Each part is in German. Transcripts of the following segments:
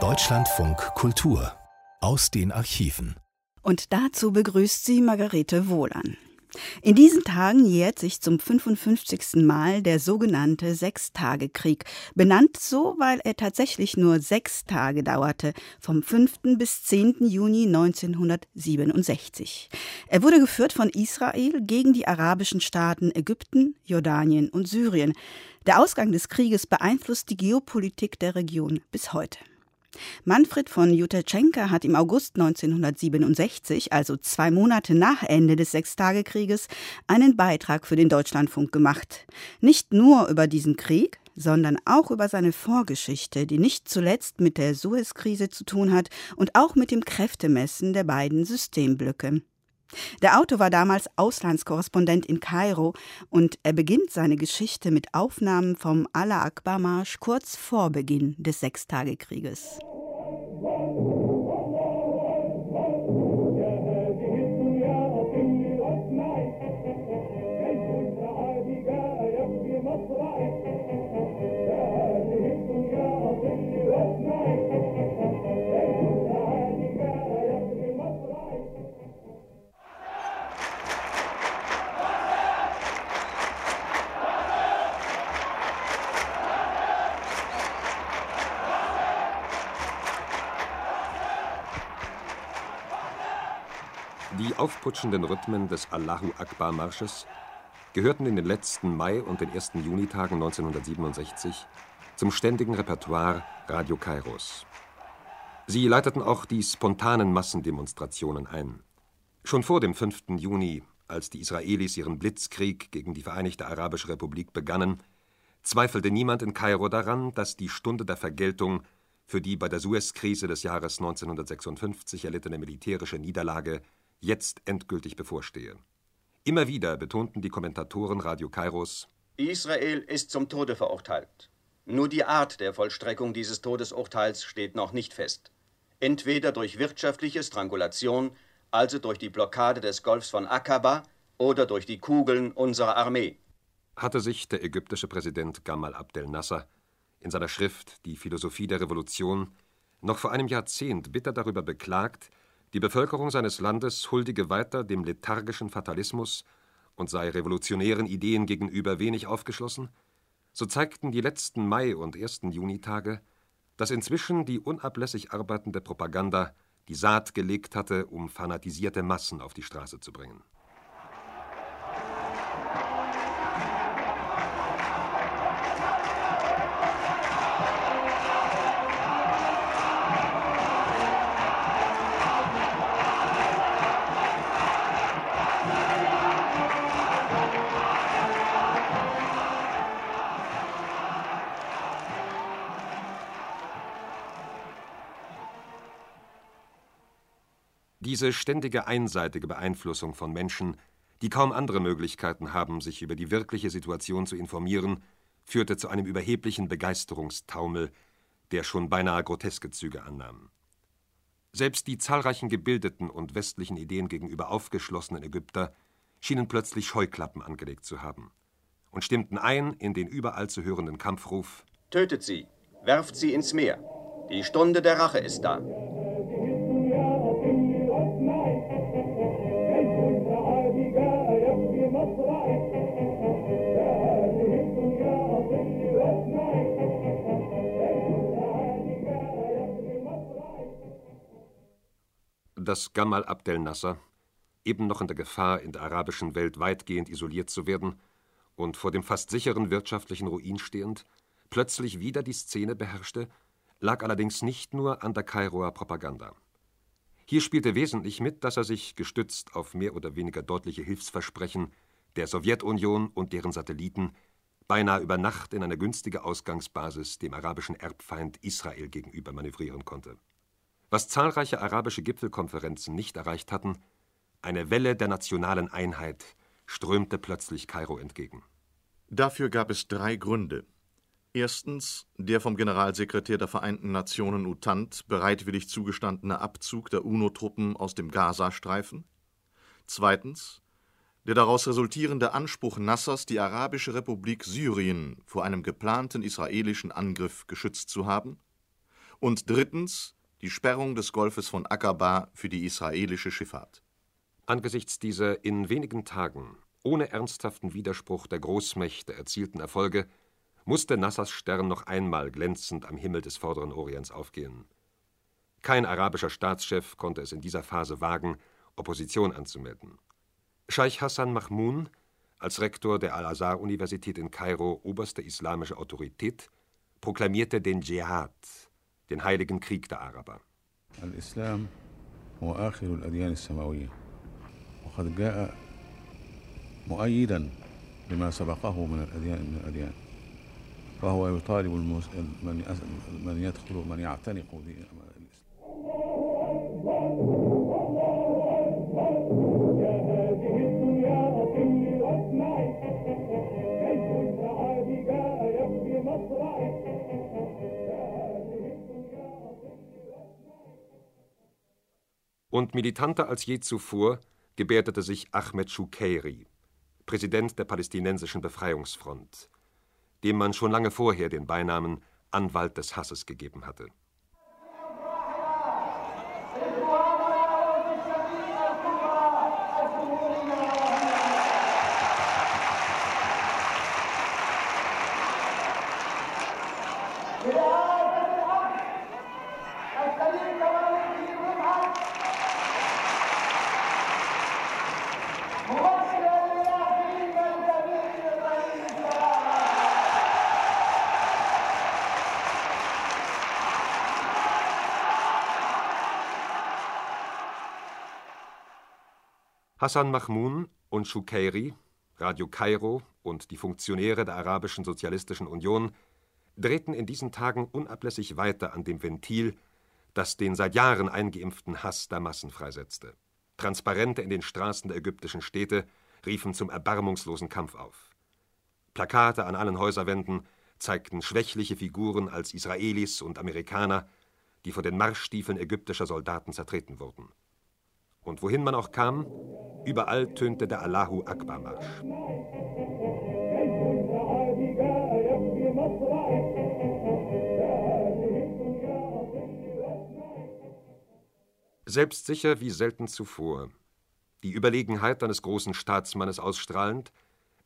Deutschlandfunk Kultur aus den Archiven. Und dazu begrüßt sie Margarete Wohlan. In diesen Tagen jährt sich zum 55. Mal der sogenannte Sechstagekrieg, benannt so, weil er tatsächlich nur sechs Tage dauerte, vom 5. bis 10. Juni 1967. Er wurde geführt von Israel gegen die arabischen Staaten Ägypten, Jordanien und Syrien. Der Ausgang des Krieges beeinflusst die Geopolitik der Region bis heute. Manfred von Jutaczenka hat im August 1967, also zwei Monate nach Ende des Sechstagekrieges, einen Beitrag für den Deutschlandfunk gemacht. Nicht nur über diesen Krieg, sondern auch über seine Vorgeschichte, die nicht zuletzt mit der Suezkrise zu tun hat und auch mit dem Kräftemessen der beiden Systemblöcke. Der Autor war damals Auslandskorrespondent in Kairo und er beginnt seine Geschichte mit Aufnahmen vom Allah Akbar Marsch kurz vor Beginn des Sechstagekrieges. Aufputschenden Rhythmen des Allahu Akbar-Marsches gehörten in den letzten Mai- und den ersten Junitagen 1967 zum ständigen Repertoire Radio Kairos. Sie leiteten auch die spontanen Massendemonstrationen ein. Schon vor dem 5. Juni, als die Israelis ihren Blitzkrieg gegen die Vereinigte Arabische Republik begannen, zweifelte niemand in Kairo daran, dass die Stunde der Vergeltung für die bei der Suezkrise des Jahres 1956 erlittene militärische Niederlage jetzt endgültig bevorstehe. Immer wieder betonten die Kommentatoren Radio Kairos, Israel ist zum Tode verurteilt. Nur die Art der Vollstreckung dieses Todesurteils steht noch nicht fest. Entweder durch wirtschaftliche Strangulation, also durch die Blockade des Golfs von Aqaba, oder durch die Kugeln unserer Armee. Hatte sich der ägyptische Präsident Gamal Abdel Nasser in seiner Schrift Die Philosophie der Revolution noch vor einem Jahrzehnt bitter darüber beklagt, die Bevölkerung seines Landes huldige weiter dem lethargischen Fatalismus und sei revolutionären Ideen gegenüber wenig aufgeschlossen, so zeigten die letzten Mai- und ersten Junitage, dass inzwischen die unablässig arbeitende Propaganda die Saat gelegt hatte, um fanatisierte Massen auf die Straße zu bringen. Diese ständige einseitige Beeinflussung von Menschen, die kaum andere Möglichkeiten haben, sich über die wirkliche Situation zu informieren, führte zu einem überheblichen Begeisterungstaumel, der schon beinahe groteske Züge annahm. Selbst die zahlreichen gebildeten und westlichen Ideen gegenüber aufgeschlossenen Ägypter schienen plötzlich Scheuklappen angelegt zu haben und stimmten ein in den überall zu hörenden Kampfruf Tötet sie, werft sie ins Meer. Die Stunde der Rache ist da. Dass Gamal Abdel Nasser, eben noch in der Gefahr, in der arabischen Welt weitgehend isoliert zu werden und vor dem fast sicheren wirtschaftlichen Ruin stehend, plötzlich wieder die Szene beherrschte, lag allerdings nicht nur an der Kairoer Propaganda. Hier spielte wesentlich mit, dass er sich, gestützt auf mehr oder weniger deutliche Hilfsversprechen der Sowjetunion und deren Satelliten, beinahe über Nacht in eine günstige Ausgangsbasis dem arabischen Erbfeind Israel gegenüber manövrieren konnte. Was zahlreiche arabische Gipfelkonferenzen nicht erreicht hatten, eine Welle der nationalen Einheit strömte plötzlich Kairo entgegen. Dafür gab es drei Gründe. Erstens der vom Generalsekretär der Vereinten Nationen UTANT bereitwillig zugestandene Abzug der UNO-Truppen aus dem Gazastreifen. Zweitens der daraus resultierende Anspruch Nassers, die Arabische Republik Syrien vor einem geplanten israelischen Angriff geschützt zu haben, und drittens die Sperrung des Golfes von Aqaba für die israelische Schifffahrt. Angesichts dieser in wenigen Tagen ohne ernsthaften Widerspruch der Großmächte erzielten Erfolge musste Nassers Stern noch einmal glänzend am Himmel des Vorderen Orients aufgehen. Kein arabischer Staatschef konnte es in dieser Phase wagen, Opposition anzumelden. Scheich Hassan Mahmun, als Rektor der Al-Azhar-Universität in Kairo oberste islamische Autorität, proklamierte den Dschihad, den heiligen Krieg der Araber. الإسلام هو آخر الأديان السماوية وقد جاء مؤيدا لما سبقه من الأديان من الأديان فهو يطالب من يدخل من يعتنق Und militanter als je zuvor gebärdete sich Ahmed Shukairi, Präsident der palästinensischen Befreiungsfront, dem man schon lange vorher den Beinamen Anwalt des Hasses gegeben hatte. Hassan Mahmun und Shukairi, Radio Kairo und die Funktionäre der Arabischen Sozialistischen Union drehten in diesen Tagen unablässig weiter an dem Ventil, das den seit Jahren eingeimpften Hass der Massen freisetzte. Transparente in den Straßen der ägyptischen Städte riefen zum erbarmungslosen Kampf auf. Plakate an allen Häuserwänden zeigten schwächliche Figuren als Israelis und Amerikaner, die von den Marschstiefeln ägyptischer Soldaten zertreten wurden. Und wohin man auch kam, überall tönte der Allahu Akbar Marsch. Selbstsicher wie selten zuvor, die Überlegenheit eines großen Staatsmannes ausstrahlend,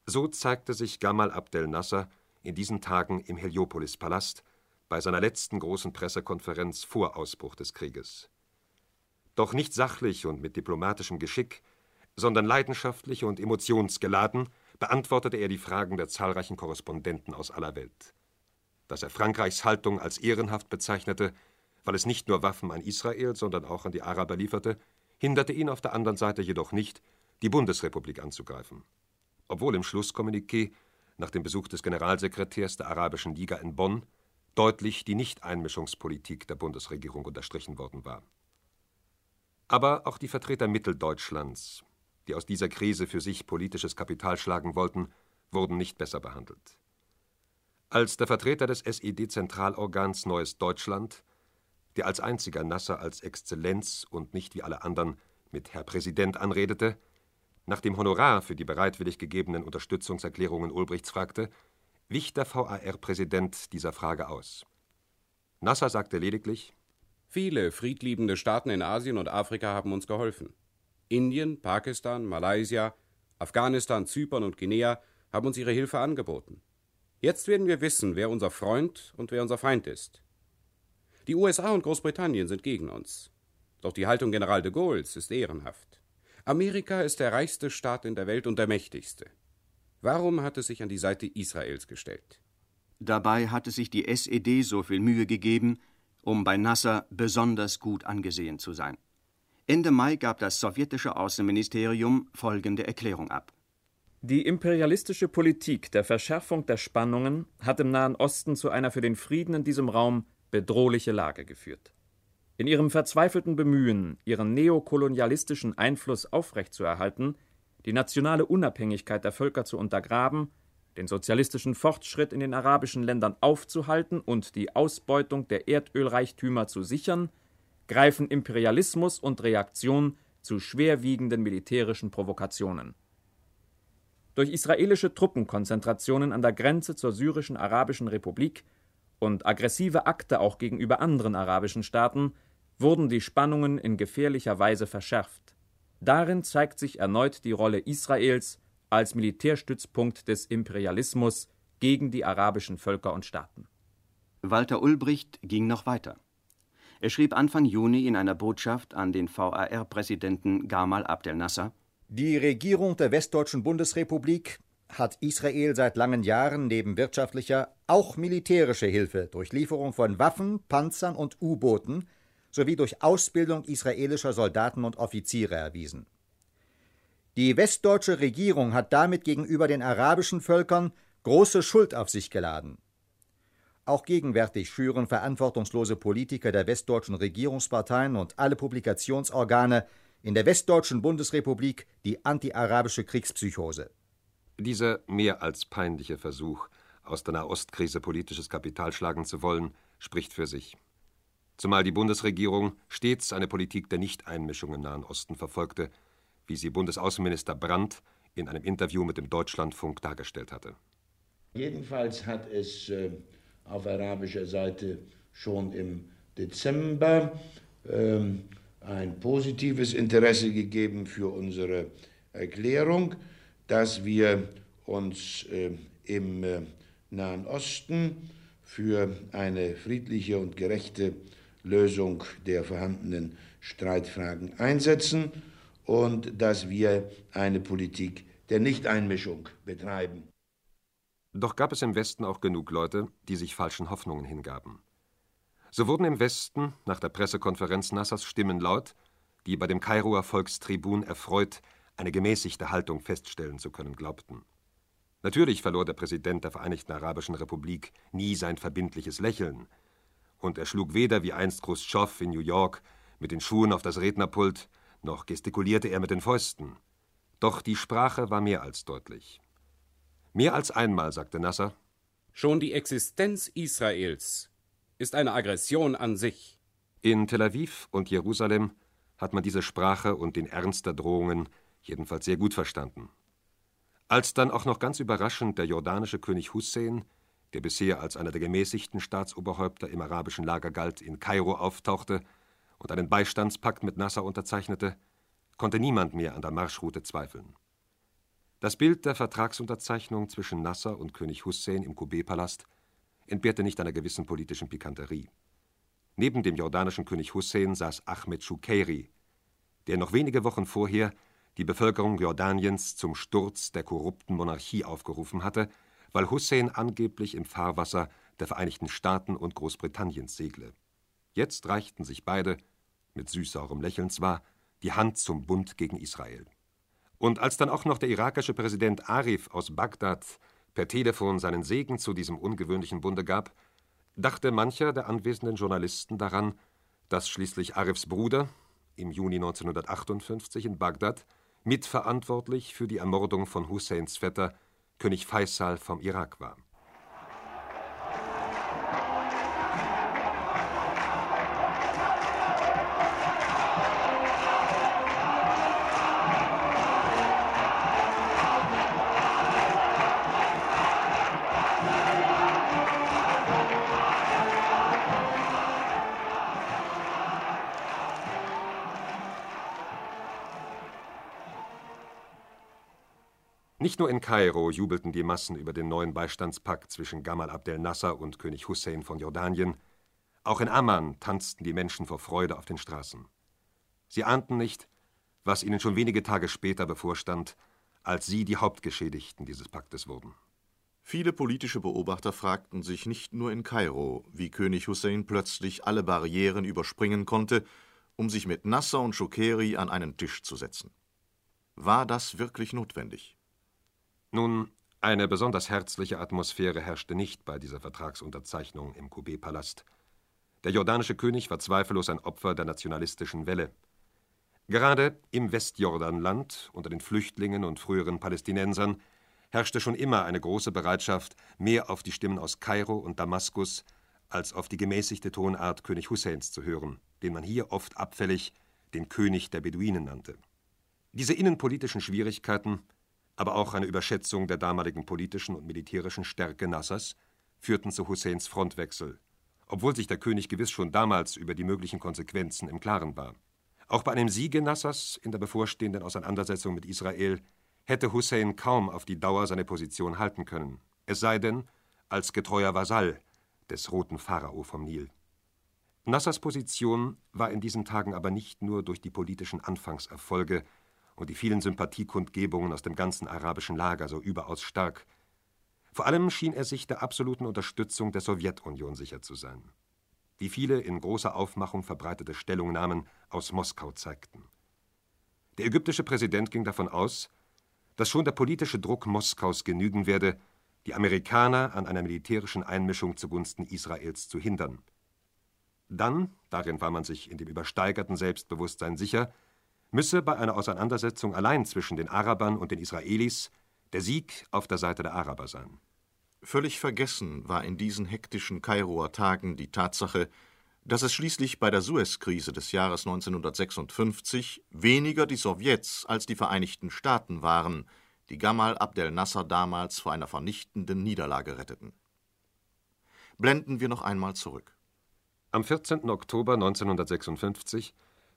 so zeigte sich Gamal Abdel Nasser in diesen Tagen im Heliopolis-Palast bei seiner letzten großen Pressekonferenz vor Ausbruch des Krieges. Doch nicht sachlich und mit diplomatischem Geschick, sondern leidenschaftlich und emotionsgeladen beantwortete er die Fragen der zahlreichen Korrespondenten aus aller Welt. Dass er Frankreichs Haltung als ehrenhaft bezeichnete, weil es nicht nur Waffen an Israel, sondern auch an die Araber lieferte, hinderte ihn auf der anderen Seite jedoch nicht, die Bundesrepublik anzugreifen. Obwohl im Schlusskommuniqué nach dem Besuch des Generalsekretärs der Arabischen Liga in Bonn deutlich die Nichteinmischungspolitik der Bundesregierung unterstrichen worden war. Aber auch die Vertreter Mitteldeutschlands, die aus dieser Krise für sich politisches Kapital schlagen wollten, wurden nicht besser behandelt. Als der Vertreter des SED-Zentralorgans Neues Deutschland, der als einziger Nasser als Exzellenz und nicht wie alle anderen mit Herr Präsident anredete, nach dem Honorar für die bereitwillig gegebenen Unterstützungserklärungen Ulbrichts fragte, wich der VAR-Präsident dieser Frage aus. Nasser sagte lediglich: Viele friedliebende Staaten in Asien und Afrika haben uns geholfen. Indien, Pakistan, Malaysia, Afghanistan, Zypern und Guinea haben uns ihre Hilfe angeboten. Jetzt werden wir wissen, wer unser Freund und wer unser Feind ist. Die USA und Großbritannien sind gegen uns. Doch die Haltung General de Gaulles ist ehrenhaft. Amerika ist der reichste Staat in der Welt und der mächtigste. Warum hat es sich an die Seite Israels gestellt? Dabei hatte sich die SED so viel Mühe gegeben, um bei Nasser besonders gut angesehen zu sein. Ende Mai gab das sowjetische Außenministerium folgende Erklärung ab. Die imperialistische Politik der Verschärfung der Spannungen hat im Nahen Osten zu einer für den Frieden in diesem Raum bedrohliche Lage geführt. In ihrem verzweifelten Bemühen, ihren neokolonialistischen Einfluss aufrechtzuerhalten, die nationale Unabhängigkeit der Völker zu untergraben, den sozialistischen Fortschritt in den arabischen Ländern aufzuhalten und die Ausbeutung der Erdölreichtümer zu sichern, greifen Imperialismus und Reaktion zu schwerwiegenden militärischen Provokationen. Durch israelische Truppenkonzentrationen an der Grenze zur syrischen Arabischen Republik und aggressive Akte auch gegenüber anderen arabischen Staaten wurden die Spannungen in gefährlicher Weise verschärft. Darin zeigt sich erneut die Rolle Israels als Militärstützpunkt des Imperialismus gegen die arabischen Völker und Staaten. Walter Ulbricht ging noch weiter. Er schrieb Anfang Juni in einer Botschaft an den VAR-Präsidenten Gamal Abdel Nasser: Die Regierung der Westdeutschen Bundesrepublik hat Israel seit langen Jahren neben wirtschaftlicher auch militärische Hilfe durch Lieferung von Waffen, Panzern und U-Booten sowie durch Ausbildung israelischer Soldaten und Offiziere erwiesen. Die westdeutsche Regierung hat damit gegenüber den arabischen Völkern große Schuld auf sich geladen. Auch gegenwärtig schüren verantwortungslose Politiker der westdeutschen Regierungsparteien und alle Publikationsorgane in der westdeutschen Bundesrepublik die antiarabische Kriegspsychose. Dieser mehr als peinliche Versuch, aus der Nahostkrise politisches Kapital schlagen zu wollen, spricht für sich. Zumal die Bundesregierung stets eine Politik der Nichteinmischung im Nahen Osten verfolgte, wie sie Bundesaußenminister Brandt in einem Interview mit dem Deutschlandfunk dargestellt hatte. Jedenfalls hat es äh, auf arabischer Seite schon im Dezember äh, ein positives Interesse gegeben für unsere Erklärung dass wir uns äh, im äh, Nahen Osten für eine friedliche und gerechte Lösung der vorhandenen Streitfragen einsetzen und dass wir eine Politik der Nichteinmischung betreiben. Doch gab es im Westen auch genug Leute, die sich falschen Hoffnungen hingaben. So wurden im Westen nach der Pressekonferenz Nassers Stimmen laut, die bei dem Kairoer Volkstribun erfreut eine gemäßigte Haltung feststellen zu können glaubten. Natürlich verlor der Präsident der Vereinigten Arabischen Republik nie sein verbindliches Lächeln, und er schlug weder wie einst Khrushchev in New York mit den Schuhen auf das Rednerpult, noch gestikulierte er mit den Fäusten. Doch die Sprache war mehr als deutlich. Mehr als einmal sagte Nasser: Schon die Existenz Israels ist eine Aggression an sich. In Tel Aviv und Jerusalem hat man diese Sprache und den Ernst der Drohungen jedenfalls sehr gut verstanden. Als dann auch noch ganz überraschend der jordanische König Hussein, der bisher als einer der gemäßigten Staatsoberhäupter im arabischen Lager galt, in Kairo auftauchte und einen Beistandspakt mit Nasser unterzeichnete, konnte niemand mehr an der Marschroute zweifeln. Das Bild der Vertragsunterzeichnung zwischen Nasser und König Hussein im Kubé-Palast entbehrte nicht einer gewissen politischen Pikanterie. Neben dem jordanischen König Hussein saß Ahmed Shukairi, der noch wenige Wochen vorher die Bevölkerung Jordaniens zum Sturz der korrupten Monarchie aufgerufen hatte, weil Hussein angeblich im Fahrwasser der Vereinigten Staaten und Großbritanniens segle. Jetzt reichten sich beide, mit süßsaurem Lächeln zwar, die Hand zum Bund gegen Israel. Und als dann auch noch der irakische Präsident Arif aus Bagdad per Telefon seinen Segen zu diesem ungewöhnlichen Bunde gab, dachte mancher der anwesenden Journalisten daran, dass schließlich Arifs Bruder im Juni 1958 in Bagdad mitverantwortlich für die Ermordung von Husseins Vetter, König Faisal vom Irak war Nicht nur in Kairo jubelten die Massen über den neuen Beistandspakt zwischen Gamal Abdel Nasser und König Hussein von Jordanien, auch in Amman tanzten die Menschen vor Freude auf den Straßen. Sie ahnten nicht, was ihnen schon wenige Tage später bevorstand, als sie die Hauptgeschädigten dieses Paktes wurden. Viele politische Beobachter fragten sich nicht nur in Kairo, wie König Hussein plötzlich alle Barrieren überspringen konnte, um sich mit Nasser und Schokeri an einen Tisch zu setzen. War das wirklich notwendig? Nun, eine besonders herzliche Atmosphäre herrschte nicht bei dieser Vertragsunterzeichnung im Kubé-Palast. Der jordanische König war zweifellos ein Opfer der nationalistischen Welle. Gerade im Westjordanland unter den Flüchtlingen und früheren Palästinensern herrschte schon immer eine große Bereitschaft, mehr auf die Stimmen aus Kairo und Damaskus als auf die gemäßigte Tonart König Husseins zu hören, den man hier oft abfällig den König der Beduinen nannte. Diese innenpolitischen Schwierigkeiten aber auch eine Überschätzung der damaligen politischen und militärischen Stärke Nassers führten zu Husseins Frontwechsel, obwohl sich der König gewiss schon damals über die möglichen Konsequenzen im Klaren war. Auch bei einem Siege Nassers in der bevorstehenden Auseinandersetzung mit Israel hätte Hussein kaum auf die Dauer seine Position halten können, es sei denn als getreuer Vasall des roten Pharao vom Nil. Nassers Position war in diesen Tagen aber nicht nur durch die politischen Anfangserfolge und die vielen Sympathiekundgebungen aus dem ganzen arabischen Lager so überaus stark. Vor allem schien er sich der absoluten Unterstützung der Sowjetunion sicher zu sein, wie viele in großer Aufmachung verbreitete Stellungnahmen aus Moskau zeigten. Der ägyptische Präsident ging davon aus, dass schon der politische Druck Moskaus genügen werde, die Amerikaner an einer militärischen Einmischung zugunsten Israels zu hindern. Dann, darin war man sich in dem übersteigerten Selbstbewusstsein sicher, müsse bei einer Auseinandersetzung allein zwischen den Arabern und den Israelis der Sieg auf der Seite der Araber sein. Völlig vergessen war in diesen hektischen Kairoer Tagen die Tatsache, dass es schließlich bei der Suez-Krise des Jahres 1956 weniger die Sowjets als die Vereinigten Staaten waren, die Gamal Abdel Nasser damals vor einer vernichtenden Niederlage retteten. Blenden wir noch einmal zurück. Am 14. Oktober 1956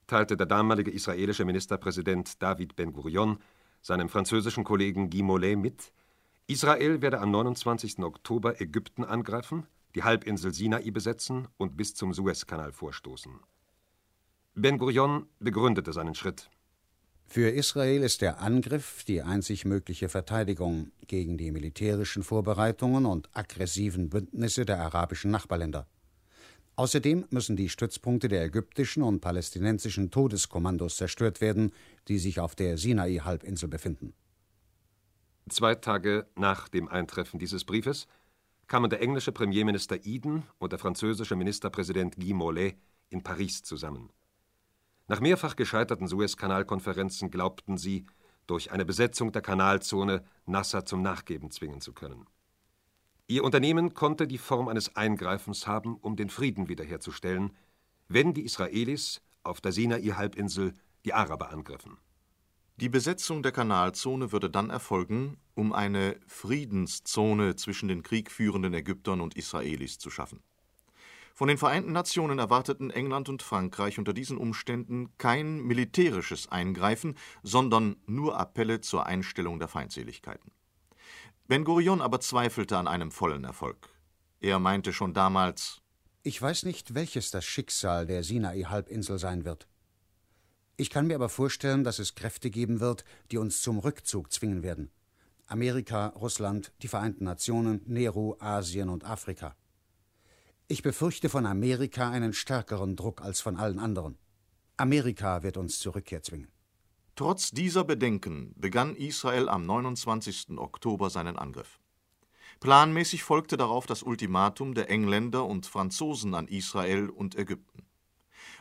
teilte der damalige israelische Ministerpräsident David Ben-Gurion seinem französischen Kollegen Guy Mollet mit, Israel werde am 29. Oktober Ägypten angreifen, die Halbinsel Sinai besetzen und bis zum Suezkanal vorstoßen. Ben-Gurion begründete seinen Schritt. Für Israel ist der Angriff die einzig mögliche Verteidigung gegen die militärischen Vorbereitungen und aggressiven Bündnisse der arabischen Nachbarländer. Außerdem müssen die Stützpunkte der ägyptischen und palästinensischen Todeskommandos zerstört werden, die sich auf der Sinai-Halbinsel befinden. Zwei Tage nach dem Eintreffen dieses Briefes kamen der englische Premierminister Eden und der französische Ministerpräsident Guy Mollet in Paris zusammen. Nach mehrfach gescheiterten Suezkanalkonferenzen glaubten sie, durch eine Besetzung der Kanalzone Nasser zum Nachgeben zwingen zu können. Ihr Unternehmen konnte die Form eines Eingreifens haben, um den Frieden wiederherzustellen, wenn die Israelis auf der Sinai-Halbinsel die Araber angriffen. Die Besetzung der Kanalzone würde dann erfolgen, um eine Friedenszone zwischen den kriegführenden Ägyptern und Israelis zu schaffen. Von den Vereinten Nationen erwarteten England und Frankreich unter diesen Umständen kein militärisches Eingreifen, sondern nur Appelle zur Einstellung der Feindseligkeiten. Ben Gurion aber zweifelte an einem vollen Erfolg. Er meinte schon damals Ich weiß nicht, welches das Schicksal der Sinai-Halbinsel sein wird. Ich kann mir aber vorstellen, dass es Kräfte geben wird, die uns zum Rückzug zwingen werden. Amerika, Russland, die Vereinten Nationen, Nehru, Asien und Afrika. Ich befürchte von Amerika einen stärkeren Druck als von allen anderen. Amerika wird uns zur Rückkehr zwingen. Trotz dieser Bedenken begann Israel am 29. Oktober seinen Angriff. Planmäßig folgte darauf das Ultimatum der Engländer und Franzosen an Israel und Ägypten.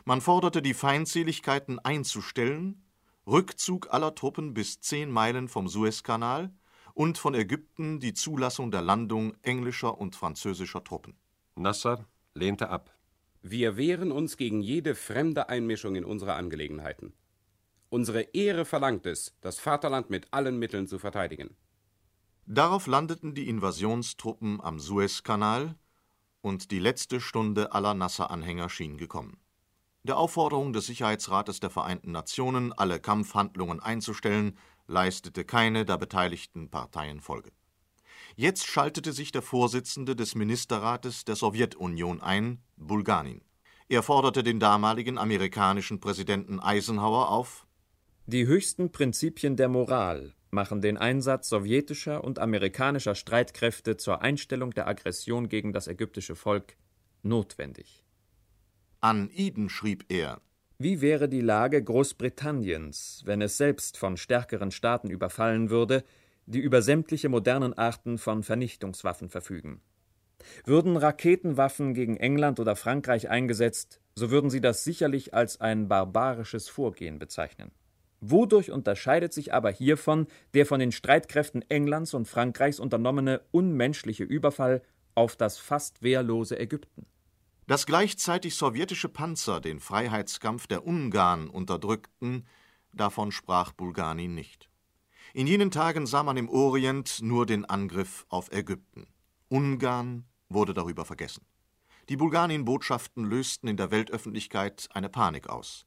Man forderte die Feindseligkeiten einzustellen, Rückzug aller Truppen bis zehn Meilen vom Suezkanal und von Ägypten die Zulassung der Landung englischer und französischer Truppen. Nasser lehnte ab. Wir wehren uns gegen jede fremde Einmischung in unsere Angelegenheiten. Unsere Ehre verlangt es, das Vaterland mit allen Mitteln zu verteidigen. Darauf landeten die Invasionstruppen am Suezkanal und die letzte Stunde aller Nasser-Anhänger schien gekommen. Der Aufforderung des Sicherheitsrates der Vereinten Nationen, alle Kampfhandlungen einzustellen, leistete keine der beteiligten Parteien Folge. Jetzt schaltete sich der Vorsitzende des Ministerrates der Sowjetunion ein, Bulganin. Er forderte den damaligen amerikanischen Präsidenten Eisenhower auf, die höchsten Prinzipien der Moral machen den Einsatz sowjetischer und amerikanischer Streitkräfte zur Einstellung der Aggression gegen das ägyptische Volk notwendig. An Eden schrieb er Wie wäre die Lage Großbritanniens, wenn es selbst von stärkeren Staaten überfallen würde, die über sämtliche modernen Arten von Vernichtungswaffen verfügen? Würden Raketenwaffen gegen England oder Frankreich eingesetzt, so würden sie das sicherlich als ein barbarisches Vorgehen bezeichnen. Wodurch unterscheidet sich aber hiervon der von den Streitkräften Englands und Frankreichs unternommene unmenschliche Überfall auf das fast wehrlose Ägypten? Dass gleichzeitig sowjetische Panzer den Freiheitskampf der Ungarn unterdrückten, davon sprach Bulganin nicht. In jenen Tagen sah man im Orient nur den Angriff auf Ägypten. Ungarn wurde darüber vergessen. Die Bulgarien-Botschaften lösten in der Weltöffentlichkeit eine Panik aus.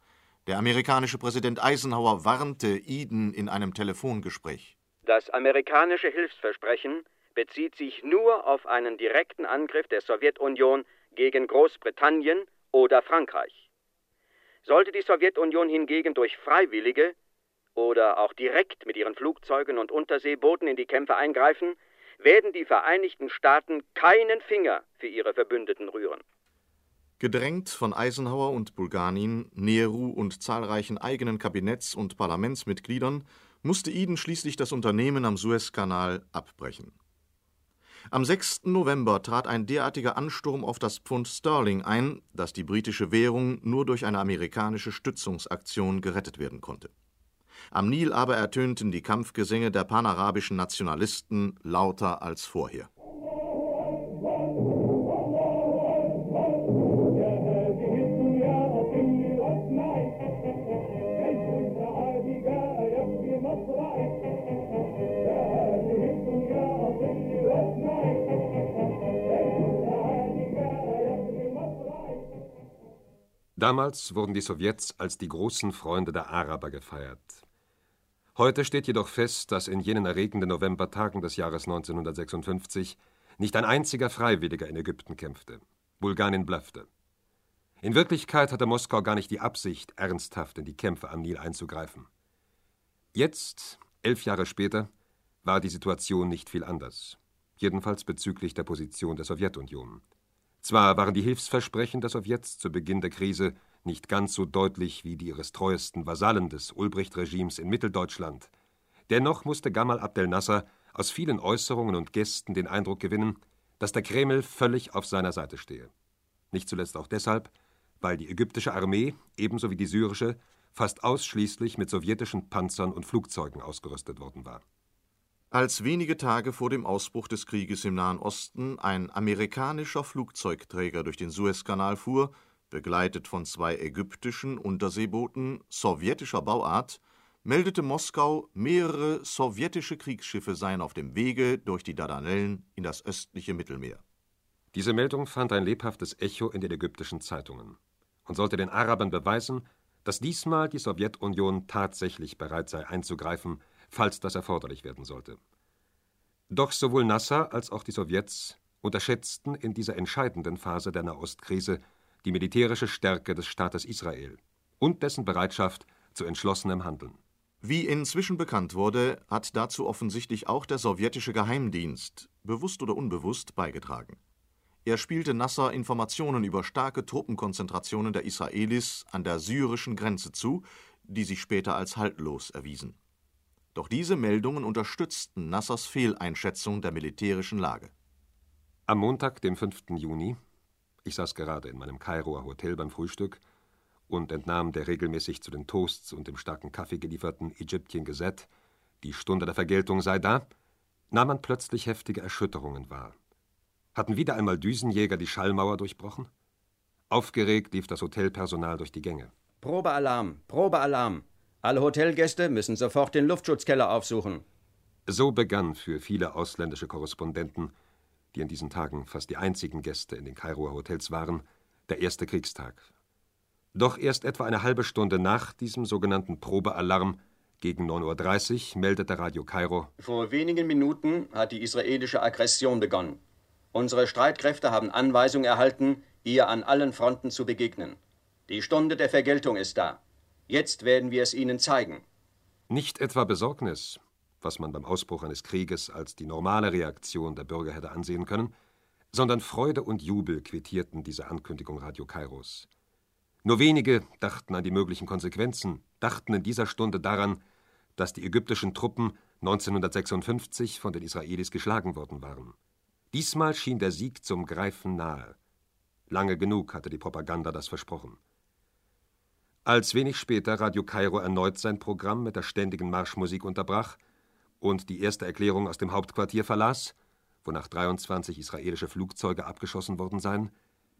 Der amerikanische Präsident Eisenhower warnte Eden in einem Telefongespräch. Das amerikanische Hilfsversprechen bezieht sich nur auf einen direkten Angriff der Sowjetunion gegen Großbritannien oder Frankreich. Sollte die Sowjetunion hingegen durch Freiwillige oder auch direkt mit ihren Flugzeugen und Unterseebooten in die Kämpfe eingreifen, werden die Vereinigten Staaten keinen Finger für ihre Verbündeten rühren. Gedrängt von Eisenhower und Bulganin, Nehru und zahlreichen eigenen Kabinetts- und Parlamentsmitgliedern musste Eden schließlich das Unternehmen am Suezkanal abbrechen. Am 6. November trat ein derartiger Ansturm auf das Pfund Sterling ein, dass die britische Währung nur durch eine amerikanische Stützungsaktion gerettet werden konnte. Am Nil aber ertönten die Kampfgesänge der panarabischen Nationalisten lauter als vorher. Damals wurden die Sowjets als die großen Freunde der Araber gefeiert. Heute steht jedoch fest, dass in jenen erregenden Novembertagen des Jahres 1956 nicht ein einziger Freiwilliger in Ägypten kämpfte. Bulgarien bluffte. In Wirklichkeit hatte Moskau gar nicht die Absicht, ernsthaft in die Kämpfe am Nil einzugreifen. Jetzt, elf Jahre später, war die Situation nicht viel anders. Jedenfalls bezüglich der Position der Sowjetunion. Zwar waren die Hilfsversprechen der Sowjets zu Beginn der Krise nicht ganz so deutlich wie die ihres treuesten Vasallen des Ulbricht-Regimes in Mitteldeutschland, dennoch musste Gamal Abdel Nasser aus vielen Äußerungen und Gesten den Eindruck gewinnen, dass der Kreml völlig auf seiner Seite stehe. Nicht zuletzt auch deshalb, weil die ägyptische Armee, ebenso wie die syrische, fast ausschließlich mit sowjetischen Panzern und Flugzeugen ausgerüstet worden war. Als wenige Tage vor dem Ausbruch des Krieges im Nahen Osten ein amerikanischer Flugzeugträger durch den Suezkanal fuhr, begleitet von zwei ägyptischen Unterseebooten sowjetischer Bauart, meldete Moskau, mehrere sowjetische Kriegsschiffe seien auf dem Wege durch die Dardanellen in das östliche Mittelmeer. Diese Meldung fand ein lebhaftes Echo in den ägyptischen Zeitungen und sollte den Arabern beweisen, dass diesmal die Sowjetunion tatsächlich bereit sei einzugreifen, falls das erforderlich werden sollte. Doch sowohl Nasser als auch die Sowjets unterschätzten in dieser entscheidenden Phase der Nahostkrise die militärische Stärke des Staates Israel und dessen Bereitschaft zu entschlossenem Handeln. Wie inzwischen bekannt wurde, hat dazu offensichtlich auch der sowjetische Geheimdienst, bewusst oder unbewusst, beigetragen. Er spielte Nasser Informationen über starke Truppenkonzentrationen der Israelis an der syrischen Grenze zu, die sich später als haltlos erwiesen. Doch diese Meldungen unterstützten Nassers Fehleinschätzung der militärischen Lage. Am Montag, dem 5. Juni, ich saß gerade in meinem Kairoer Hotel beim Frühstück und entnahm der regelmäßig zu den Toasts und dem starken Kaffee gelieferten Egyptian Gazette, die Stunde der Vergeltung sei da, nahm man plötzlich heftige Erschütterungen wahr. Hatten wieder einmal Düsenjäger die Schallmauer durchbrochen? Aufgeregt lief das Hotelpersonal durch die Gänge. Probealarm, Probealarm. Alle Hotelgäste müssen sofort den Luftschutzkeller aufsuchen. So begann für viele ausländische Korrespondenten, die in diesen Tagen fast die einzigen Gäste in den Kairoer Hotels waren, der erste Kriegstag. Doch erst etwa eine halbe Stunde nach diesem sogenannten Probealarm gegen 9.30 Uhr meldete Radio Kairo. Vor wenigen Minuten hat die israelische Aggression begonnen. Unsere Streitkräfte haben Anweisung erhalten, ihr an allen Fronten zu begegnen. Die Stunde der Vergeltung ist da. Jetzt werden wir es ihnen zeigen. Nicht etwa Besorgnis, was man beim Ausbruch eines Krieges als die normale Reaktion der Bürger hätte ansehen können, sondern Freude und Jubel quittierten diese Ankündigung Radio Kairos. Nur wenige dachten an die möglichen Konsequenzen, dachten in dieser Stunde daran, dass die ägyptischen Truppen 1956 von den Israelis geschlagen worden waren. Diesmal schien der Sieg zum Greifen nahe. Lange genug hatte die Propaganda das versprochen. Als wenig später Radio Kairo erneut sein Programm mit der ständigen Marschmusik unterbrach und die erste Erklärung aus dem Hauptquartier verlas, wonach 23 israelische Flugzeuge abgeschossen worden seien,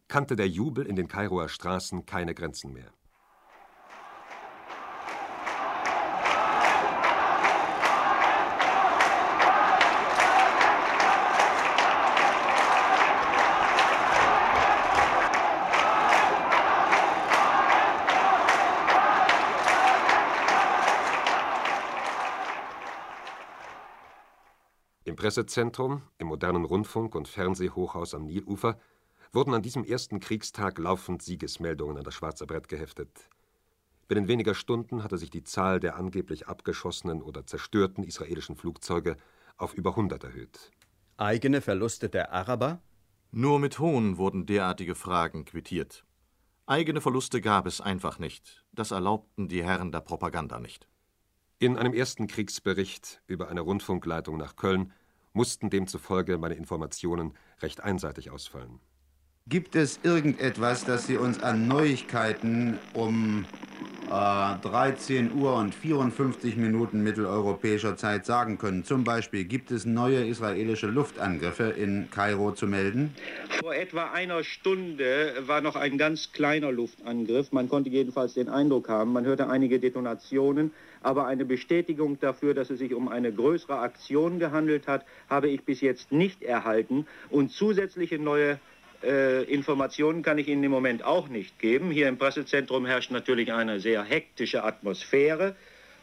kannte der Jubel in den Kairoer Straßen keine Grenzen mehr. Pressezentrum, im modernen Rundfunk- und Fernsehhochhaus am Nilufer wurden an diesem ersten Kriegstag laufend Siegesmeldungen an das schwarze Brett geheftet. Binnen weniger Stunden hatte sich die Zahl der angeblich abgeschossenen oder zerstörten israelischen Flugzeuge auf über 100 erhöht. Eigene Verluste der Araber? Nur mit Hohn wurden derartige Fragen quittiert. Eigene Verluste gab es einfach nicht. Das erlaubten die Herren der Propaganda nicht. In einem ersten Kriegsbericht über eine Rundfunkleitung nach Köln mussten demzufolge meine Informationen recht einseitig ausfallen. Gibt es irgendetwas, das Sie uns an Neuigkeiten um äh, 13 Uhr und 54 Minuten mitteleuropäischer Zeit sagen können? Zum Beispiel, gibt es neue israelische Luftangriffe in Kairo zu melden? Vor etwa einer Stunde war noch ein ganz kleiner Luftangriff. Man konnte jedenfalls den Eindruck haben, man hörte einige Detonationen, aber eine Bestätigung dafür, dass es sich um eine größere Aktion gehandelt hat, habe ich bis jetzt nicht erhalten. Und zusätzliche neue äh, Informationen kann ich Ihnen im Moment auch nicht geben. Hier im Pressezentrum herrscht natürlich eine sehr hektische Atmosphäre.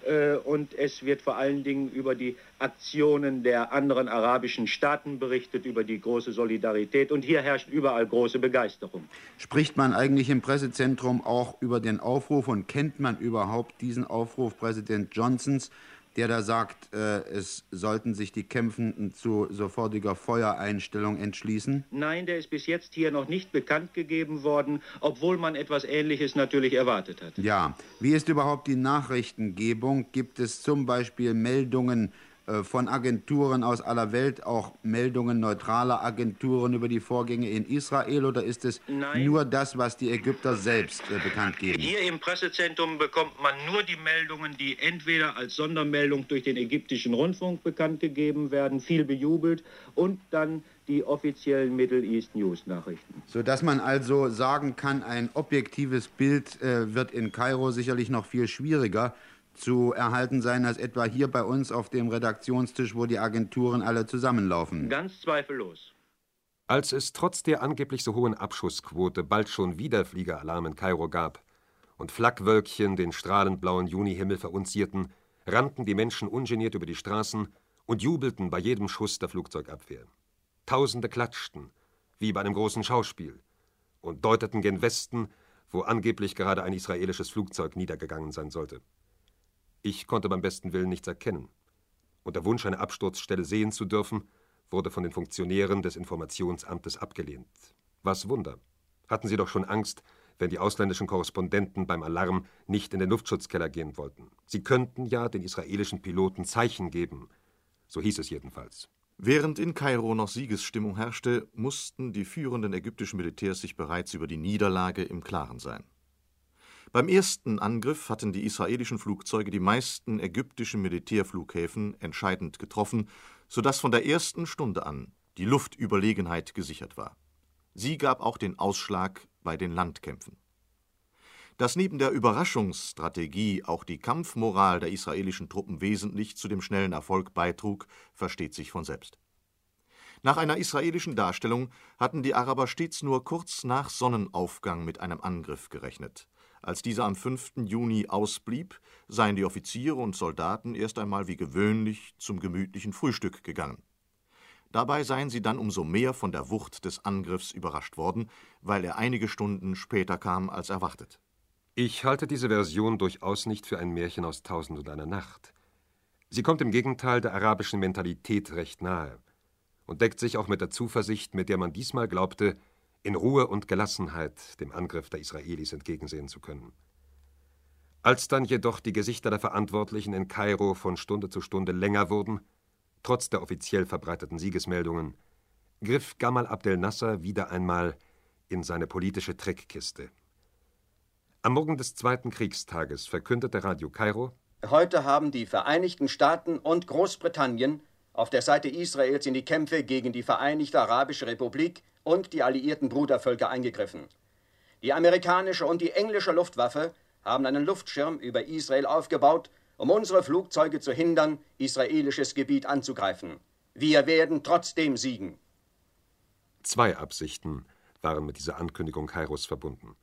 Äh, und es wird vor allen Dingen über die Aktionen der anderen arabischen Staaten berichtet, über die große Solidarität. Und hier herrscht überall große Begeisterung. Spricht man eigentlich im Pressezentrum auch über den Aufruf und kennt man überhaupt diesen Aufruf Präsident Johnsons, der da sagt, äh, es sollten sich die Kämpfenden zu sofortiger Feuereinstellung entschließen? Nein, der ist bis jetzt hier noch nicht bekannt gegeben worden, obwohl man etwas Ähnliches natürlich erwartet hat. Ja, wie ist überhaupt die Nachrichtengebung? Gibt es zum Beispiel Meldungen von Agenturen aus aller Welt, auch Meldungen neutraler Agenturen über die Vorgänge in Israel oder ist es Nein. nur das, was die Ägypter selbst äh, bekannt geben? Hier im Pressezentrum bekommt man nur die Meldungen, die entweder als Sondermeldung durch den ägyptischen Rundfunk bekannt gegeben werden, viel bejubelt, und dann die offiziellen Middle East News Nachrichten. Sodass man also sagen kann, ein objektives Bild äh, wird in Kairo sicherlich noch viel schwieriger zu erhalten sein als etwa hier bei uns auf dem Redaktionstisch, wo die Agenturen alle zusammenlaufen. Ganz zweifellos. Als es trotz der angeblich so hohen Abschussquote bald schon wieder Fliegeralarm in Kairo gab und Flackwölkchen den strahlend blauen Junihimmel verunzierten, rannten die Menschen ungeniert über die Straßen und jubelten bei jedem Schuss der Flugzeugabwehr. Tausende klatschten, wie bei einem großen Schauspiel, und deuteten gen Westen, wo angeblich gerade ein israelisches Flugzeug niedergegangen sein sollte. Ich konnte beim besten Willen nichts erkennen. Und der Wunsch, eine Absturzstelle sehen zu dürfen, wurde von den Funktionären des Informationsamtes abgelehnt. Was Wunder. Hatten sie doch schon Angst, wenn die ausländischen Korrespondenten beim Alarm nicht in den Luftschutzkeller gehen wollten. Sie könnten ja den israelischen Piloten Zeichen geben. So hieß es jedenfalls. Während in Kairo noch Siegesstimmung herrschte, mussten die führenden ägyptischen Militärs sich bereits über die Niederlage im Klaren sein. Beim ersten Angriff hatten die israelischen Flugzeuge die meisten ägyptischen Militärflughäfen entscheidend getroffen, sodass von der ersten Stunde an die Luftüberlegenheit gesichert war. Sie gab auch den Ausschlag bei den Landkämpfen. Dass neben der Überraschungsstrategie auch die Kampfmoral der israelischen Truppen wesentlich zu dem schnellen Erfolg beitrug, versteht sich von selbst. Nach einer israelischen Darstellung hatten die Araber stets nur kurz nach Sonnenaufgang mit einem Angriff gerechnet. Als dieser am 5. Juni ausblieb, seien die Offiziere und Soldaten erst einmal wie gewöhnlich zum gemütlichen Frühstück gegangen. Dabei seien sie dann umso mehr von der Wucht des Angriffs überrascht worden, weil er einige Stunden später kam als erwartet. Ich halte diese Version durchaus nicht für ein Märchen aus Tausend und einer Nacht. Sie kommt im Gegenteil der arabischen Mentalität recht nahe und deckt sich auch mit der Zuversicht, mit der man diesmal glaubte, in Ruhe und Gelassenheit dem Angriff der Israelis entgegensehen zu können. Als dann jedoch die Gesichter der Verantwortlichen in Kairo von Stunde zu Stunde länger wurden, trotz der offiziell verbreiteten Siegesmeldungen, griff Gamal Abdel Nasser wieder einmal in seine politische Trickkiste. Am Morgen des zweiten Kriegstages verkündete Radio Kairo: Heute haben die Vereinigten Staaten und Großbritannien auf der Seite Israels in die Kämpfe gegen die Vereinigte Arabische Republik und die alliierten Brudervölker eingegriffen. Die amerikanische und die englische Luftwaffe haben einen Luftschirm über Israel aufgebaut, um unsere Flugzeuge zu hindern, israelisches Gebiet anzugreifen. Wir werden trotzdem siegen. Zwei Absichten waren mit dieser Ankündigung Kairos verbunden.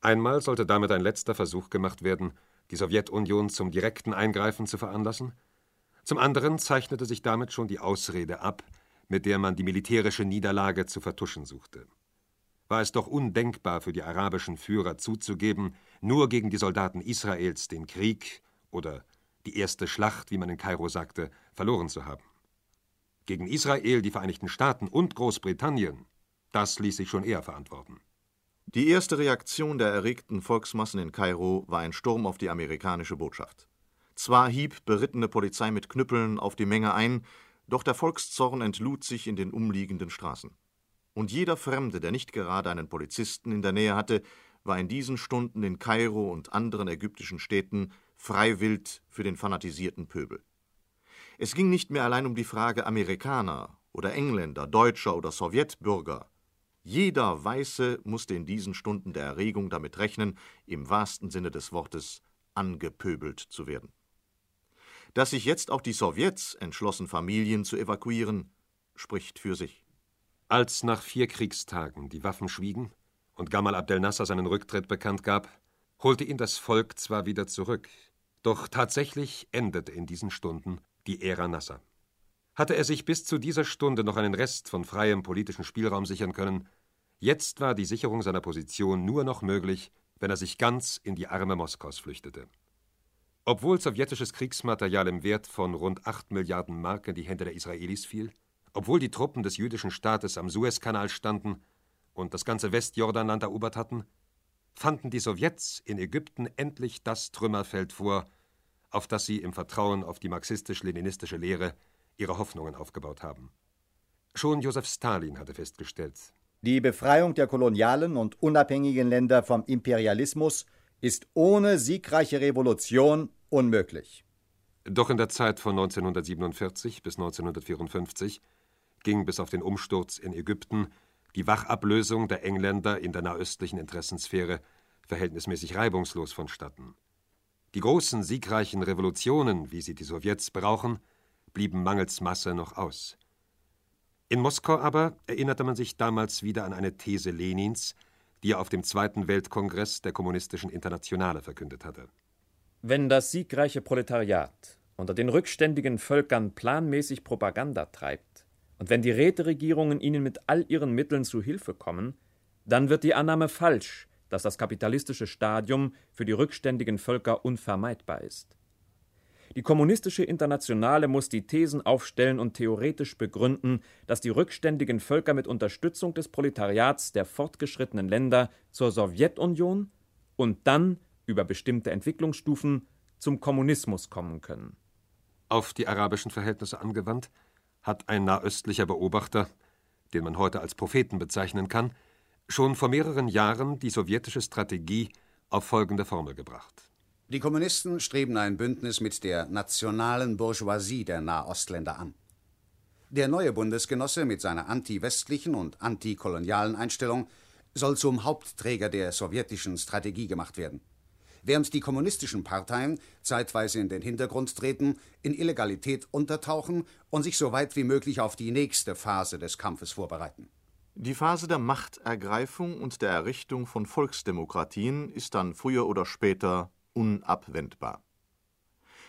Einmal sollte damit ein letzter Versuch gemacht werden, die Sowjetunion zum direkten Eingreifen zu veranlassen, Zum anderen zeichnete sich damit schon die Ausrede ab, mit der man die militärische Niederlage zu vertuschen suchte. War es doch undenkbar für die arabischen Führer zuzugeben, nur gegen die Soldaten Israels den Krieg oder die erste Schlacht, wie man in Kairo sagte, verloren zu haben. Gegen Israel, die Vereinigten Staaten und Großbritannien, das ließ sich schon eher verantworten. Die erste Reaktion der erregten Volksmassen in Kairo war ein Sturm auf die amerikanische Botschaft. Zwar hieb berittene Polizei mit Knüppeln auf die Menge ein, doch der Volkszorn entlud sich in den umliegenden Straßen. Und jeder Fremde, der nicht gerade einen Polizisten in der Nähe hatte, war in diesen Stunden in Kairo und anderen ägyptischen Städten freiwillig für den fanatisierten Pöbel. Es ging nicht mehr allein um die Frage Amerikaner oder Engländer, Deutscher oder Sowjetbürger. Jeder Weiße musste in diesen Stunden der Erregung damit rechnen, im wahrsten Sinne des Wortes angepöbelt zu werden. Dass sich jetzt auch die Sowjets entschlossen, Familien zu evakuieren, spricht für sich. Als nach vier Kriegstagen die Waffen schwiegen und Gamal Abdel Nasser seinen Rücktritt bekannt gab, holte ihn das Volk zwar wieder zurück, doch tatsächlich endete in diesen Stunden die Ära Nasser. Hatte er sich bis zu dieser Stunde noch einen Rest von freiem politischen Spielraum sichern können, jetzt war die Sicherung seiner Position nur noch möglich, wenn er sich ganz in die Arme Moskaus flüchtete. Obwohl sowjetisches Kriegsmaterial im Wert von rund 8 Milliarden Mark in die Hände der Israelis fiel, obwohl die Truppen des jüdischen Staates am Suezkanal standen und das ganze Westjordanland erobert hatten, fanden die Sowjets in Ägypten endlich das Trümmerfeld vor, auf das sie im Vertrauen auf die marxistisch-leninistische Lehre ihre Hoffnungen aufgebaut haben. Schon Josef Stalin hatte festgestellt, die Befreiung der kolonialen und unabhängigen Länder vom Imperialismus ist ohne siegreiche Revolution unmöglich. Doch in der Zeit von 1947 bis 1954 ging bis auf den Umsturz in Ägypten die Wachablösung der Engländer in der nahöstlichen Interessensphäre verhältnismäßig reibungslos vonstatten. Die großen siegreichen Revolutionen, wie sie die Sowjets brauchen, blieben mangels Masse noch aus. In Moskau aber erinnerte man sich damals wieder an eine These Lenins, die er auf dem Zweiten Weltkongress der Kommunistischen Internationale verkündet hatte. Wenn das siegreiche Proletariat unter den rückständigen Völkern planmäßig Propaganda treibt und wenn die Räteregierungen ihnen mit all ihren Mitteln zu Hilfe kommen, dann wird die Annahme falsch, dass das kapitalistische Stadium für die rückständigen Völker unvermeidbar ist. Die kommunistische Internationale muss die Thesen aufstellen und theoretisch begründen, dass die rückständigen Völker mit Unterstützung des Proletariats der fortgeschrittenen Länder zur Sowjetunion und dann über bestimmte Entwicklungsstufen zum Kommunismus kommen können. Auf die arabischen Verhältnisse angewandt, hat ein nahöstlicher Beobachter, den man heute als Propheten bezeichnen kann, schon vor mehreren Jahren die sowjetische Strategie auf folgende Formel gebracht. Die Kommunisten streben ein Bündnis mit der nationalen Bourgeoisie der Nahostländer an. Der neue Bundesgenosse mit seiner anti-westlichen und antikolonialen Einstellung soll zum Hauptträger der sowjetischen Strategie gemacht werden. Während die kommunistischen Parteien zeitweise in den Hintergrund treten, in Illegalität untertauchen und sich so weit wie möglich auf die nächste Phase des Kampfes vorbereiten. Die Phase der Machtergreifung und der Errichtung von Volksdemokratien ist dann früher oder später unabwendbar.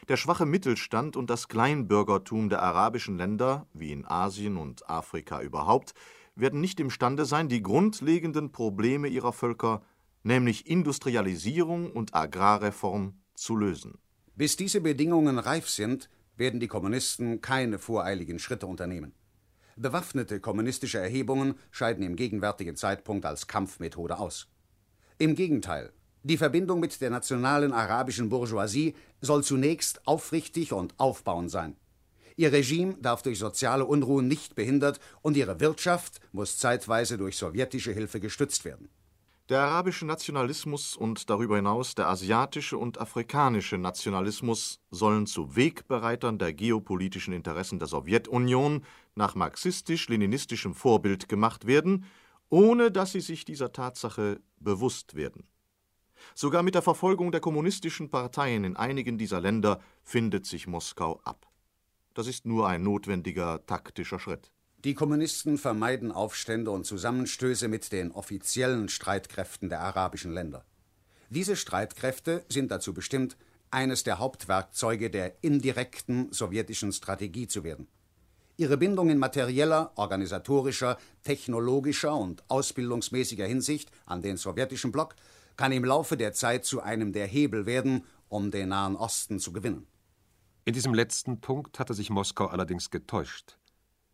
Der schwache Mittelstand und das Kleinbürgertum der arabischen Länder, wie in Asien und Afrika überhaupt, werden nicht imstande sein, die grundlegenden Probleme ihrer Völker, nämlich Industrialisierung und Agrarreform, zu lösen. Bis diese Bedingungen reif sind, werden die Kommunisten keine voreiligen Schritte unternehmen. Bewaffnete kommunistische Erhebungen scheiden im gegenwärtigen Zeitpunkt als Kampfmethode aus. Im Gegenteil, die Verbindung mit der nationalen arabischen Bourgeoisie soll zunächst aufrichtig und aufbauend sein. Ihr Regime darf durch soziale Unruhen nicht behindert und ihre Wirtschaft muss zeitweise durch sowjetische Hilfe gestützt werden. Der arabische Nationalismus und darüber hinaus der asiatische und afrikanische Nationalismus sollen zu Wegbereitern der geopolitischen Interessen der Sowjetunion nach marxistisch-leninistischem Vorbild gemacht werden, ohne dass sie sich dieser Tatsache bewusst werden. Sogar mit der Verfolgung der kommunistischen Parteien in einigen dieser Länder findet sich Moskau ab. Das ist nur ein notwendiger taktischer Schritt. Die Kommunisten vermeiden Aufstände und Zusammenstöße mit den offiziellen Streitkräften der arabischen Länder. Diese Streitkräfte sind dazu bestimmt, eines der Hauptwerkzeuge der indirekten sowjetischen Strategie zu werden. Ihre Bindung in materieller, organisatorischer, technologischer und ausbildungsmäßiger Hinsicht an den sowjetischen Block kann im Laufe der Zeit zu einem der Hebel werden, um den Nahen Osten zu gewinnen. In diesem letzten Punkt hatte sich Moskau allerdings getäuscht,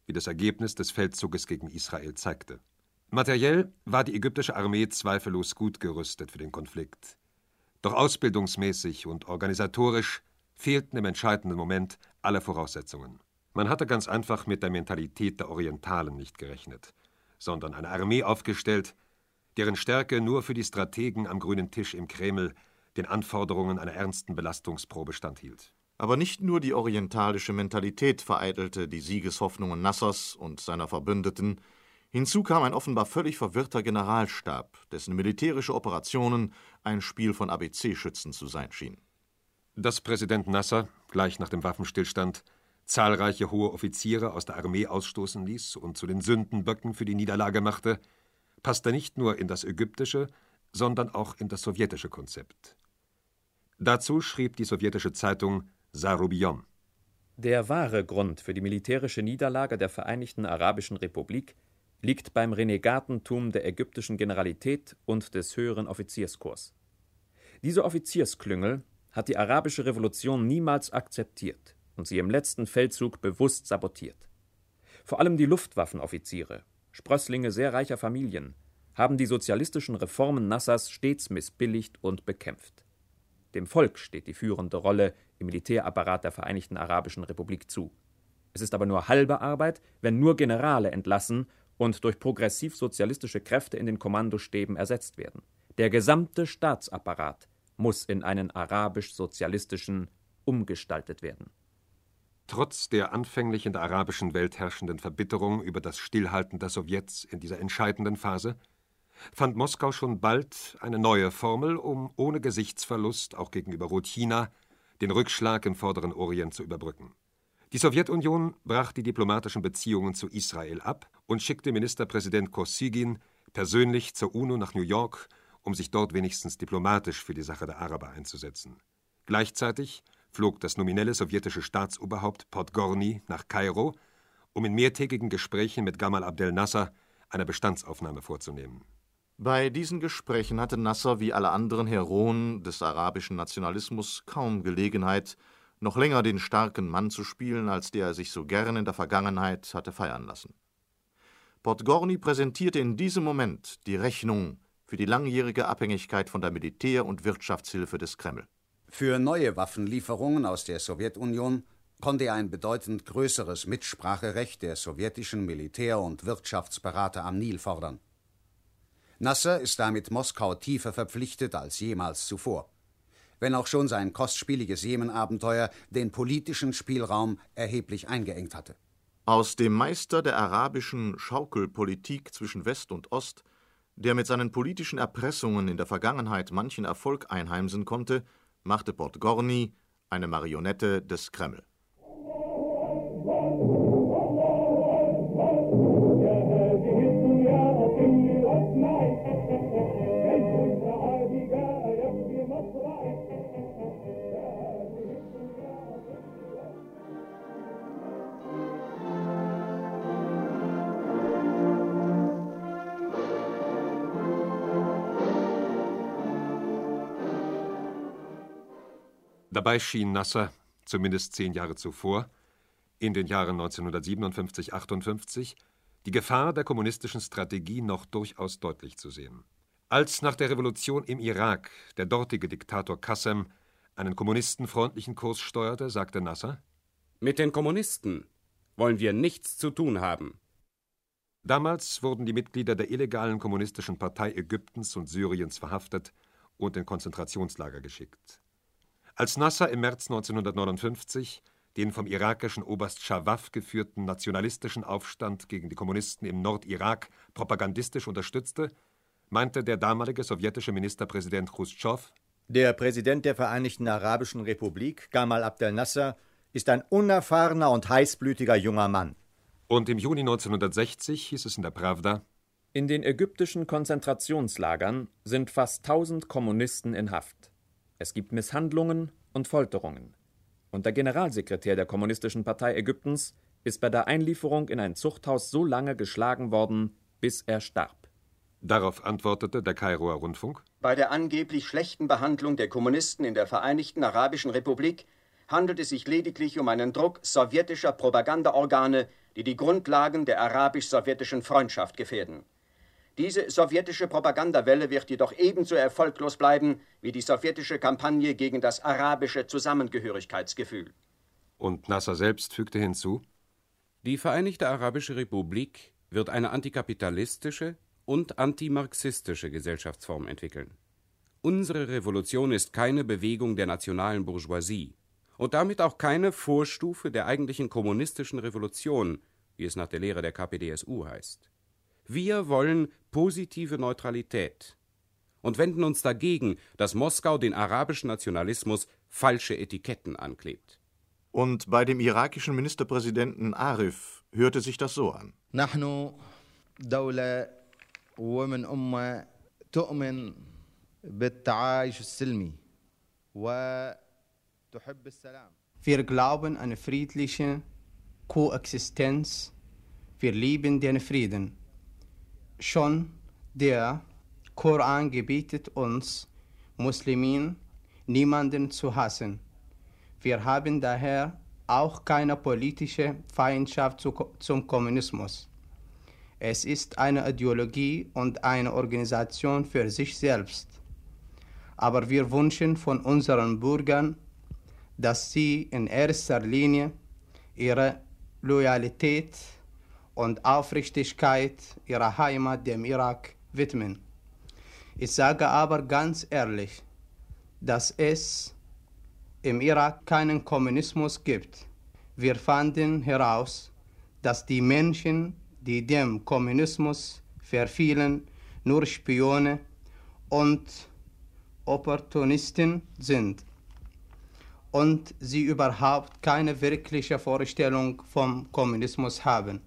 wie das Ergebnis des Feldzuges gegen Israel zeigte. Materiell war die ägyptische Armee zweifellos gut gerüstet für den Konflikt. Doch ausbildungsmäßig und organisatorisch fehlten im entscheidenden Moment alle Voraussetzungen. Man hatte ganz einfach mit der Mentalität der Orientalen nicht gerechnet, sondern eine Armee aufgestellt, deren Stärke nur für die Strategen am grünen Tisch im Kreml den Anforderungen einer ernsten Belastungsprobe standhielt. Aber nicht nur die orientalische Mentalität vereitelte die Siegeshoffnungen Nassers und seiner Verbündeten, hinzu kam ein offenbar völlig verwirrter Generalstab, dessen militärische Operationen ein Spiel von ABC-Schützen zu sein schien. Dass Präsident Nasser gleich nach dem Waffenstillstand zahlreiche hohe Offiziere aus der Armee ausstoßen ließ und zu den Sündenböcken für die Niederlage machte, passte nicht nur in das ägyptische, sondern auch in das sowjetische Konzept. Dazu schrieb die sowjetische Zeitung Sarubion. Der wahre Grund für die militärische Niederlage der Vereinigten Arabischen Republik liegt beim Renegatentum der ägyptischen Generalität und des höheren Offizierskorps. Diese Offiziersklüngel hat die arabische Revolution niemals akzeptiert und sie im letzten Feldzug bewusst sabotiert. Vor allem die Luftwaffenoffiziere, Sprösslinge sehr reicher Familien, haben die sozialistischen Reformen Nassers stets missbilligt und bekämpft. Dem Volk steht die führende Rolle im Militärapparat der Vereinigten Arabischen Republik zu. Es ist aber nur halbe Arbeit, wenn nur Generale entlassen und durch progressiv-sozialistische Kräfte in den Kommandostäben ersetzt werden. Der gesamte Staatsapparat muss in einen arabisch-sozialistischen umgestaltet werden. Trotz der anfänglich in der arabischen Welt herrschenden Verbitterung über das Stillhalten der Sowjets in dieser entscheidenden Phase fand Moskau schon bald eine neue Formel, um ohne Gesichtsverlust auch gegenüber Rotchina den Rückschlag im vorderen Orient zu überbrücken. Die Sowjetunion brach die diplomatischen Beziehungen zu Israel ab und schickte Ministerpräsident Kosygin persönlich zur UNO nach New York, um sich dort wenigstens diplomatisch für die Sache der Araber einzusetzen. Gleichzeitig flog das nominelle sowjetische Staatsoberhaupt Podgorny nach Kairo, um in mehrtägigen Gesprächen mit Gamal Abdel Nasser eine Bestandsaufnahme vorzunehmen. Bei diesen Gesprächen hatte Nasser wie alle anderen Heroen des arabischen Nationalismus kaum Gelegenheit, noch länger den starken Mann zu spielen, als der er sich so gern in der Vergangenheit hatte feiern lassen. Podgorny präsentierte in diesem Moment die Rechnung für die langjährige Abhängigkeit von der Militär- und Wirtschaftshilfe des Kreml. Für neue Waffenlieferungen aus der Sowjetunion konnte er ein bedeutend größeres Mitspracherecht der sowjetischen Militär- und Wirtschaftsberater am Nil fordern. Nasser ist damit Moskau tiefer verpflichtet als jemals zuvor, wenn auch schon sein kostspieliges Jemenabenteuer den politischen Spielraum erheblich eingeengt hatte. Aus dem Meister der arabischen Schaukelpolitik zwischen West und Ost, der mit seinen politischen Erpressungen in der Vergangenheit manchen Erfolg einheimsen konnte, machte Podgorny eine Marionette des Kreml. Dabei schien Nasser, zumindest zehn Jahre zuvor, in den Jahren 1957 58, die Gefahr der kommunistischen Strategie noch durchaus deutlich zu sehen. Als nach der Revolution im Irak der dortige Diktator Qassem einen kommunistenfreundlichen Kurs steuerte, sagte Nasser: Mit den Kommunisten wollen wir nichts zu tun haben. Damals wurden die Mitglieder der illegalen kommunistischen Partei Ägyptens und Syriens verhaftet und in Konzentrationslager geschickt. Als Nasser im März 1959 den vom irakischen Oberst Schawaf geführten nationalistischen Aufstand gegen die Kommunisten im Nordirak propagandistisch unterstützte, meinte der damalige sowjetische Ministerpräsident Khrushchev: Der Präsident der Vereinigten Arabischen Republik, Gamal Abdel Nasser, ist ein unerfahrener und heißblütiger junger Mann. Und im Juni 1960 hieß es in der Pravda: In den ägyptischen Konzentrationslagern sind fast 1000 Kommunisten in Haft. Es gibt Misshandlungen und Folterungen. Und der Generalsekretär der Kommunistischen Partei Ägyptens ist bei der Einlieferung in ein Zuchthaus so lange geschlagen worden, bis er starb. Darauf antwortete der Kairoer Rundfunk: Bei der angeblich schlechten Behandlung der Kommunisten in der Vereinigten Arabischen Republik handelt es sich lediglich um einen Druck sowjetischer Propagandaorgane, die die Grundlagen der arabisch-sowjetischen Freundschaft gefährden. Diese sowjetische Propagandawelle wird jedoch ebenso erfolglos bleiben wie die sowjetische Kampagne gegen das arabische Zusammengehörigkeitsgefühl. Und Nasser selbst fügte hinzu: Die Vereinigte Arabische Republik wird eine antikapitalistische und antimarxistische Gesellschaftsform entwickeln. Unsere Revolution ist keine Bewegung der nationalen Bourgeoisie und damit auch keine Vorstufe der eigentlichen kommunistischen Revolution, wie es nach der Lehre der KPDSU heißt. Wir wollen positive Neutralität und wenden uns dagegen, dass Moskau den arabischen Nationalismus falsche Etiketten anklebt. Und bei dem irakischen Ministerpräsidenten Arif hörte sich das so an. ومن أمة تؤمن بالتعايش السلمي وتحب السلام Wir glauben an eine friedliche Koexistenz. Wir lieben den Frieden. Schon der Koran gebietet uns, Muslimen, niemanden zu hassen. Wir haben daher auch keine politische Feindschaft zu, zum Kommunismus. Es ist eine Ideologie und eine Organisation für sich selbst. Aber wir wünschen von unseren Bürgern, dass sie in erster Linie ihre Loyalität und Aufrichtigkeit ihrer Heimat, dem Irak, widmen. Ich sage aber ganz ehrlich, dass es im Irak keinen Kommunismus gibt. Wir fanden heraus, dass die Menschen die dem Kommunismus verfielen, nur Spione und Opportunisten sind und sie überhaupt keine wirkliche Vorstellung vom Kommunismus haben.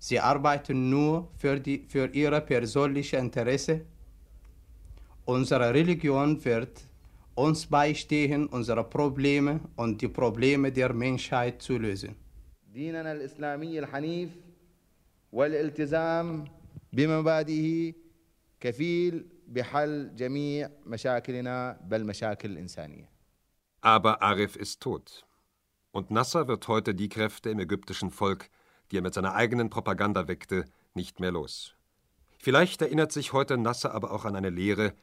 Sie arbeiten nur für, die, für ihre persönliche Interesse. Unsere Religion wird uns beistehen, unsere Probleme und die Probleme der Menschheit zu lösen. والالتزام بمبادئه كفيل بحل جميع مشاكلنا بل مشاكل الإنسانية. Aber Arif ist tot. Und Nasser wird heute die Kräfte im ägyptischen Volk, die er mit seiner eigenen Propaganda weckte, nicht mehr los. Vielleicht erinnert sich heute Nasser aber auch an eine Lehre,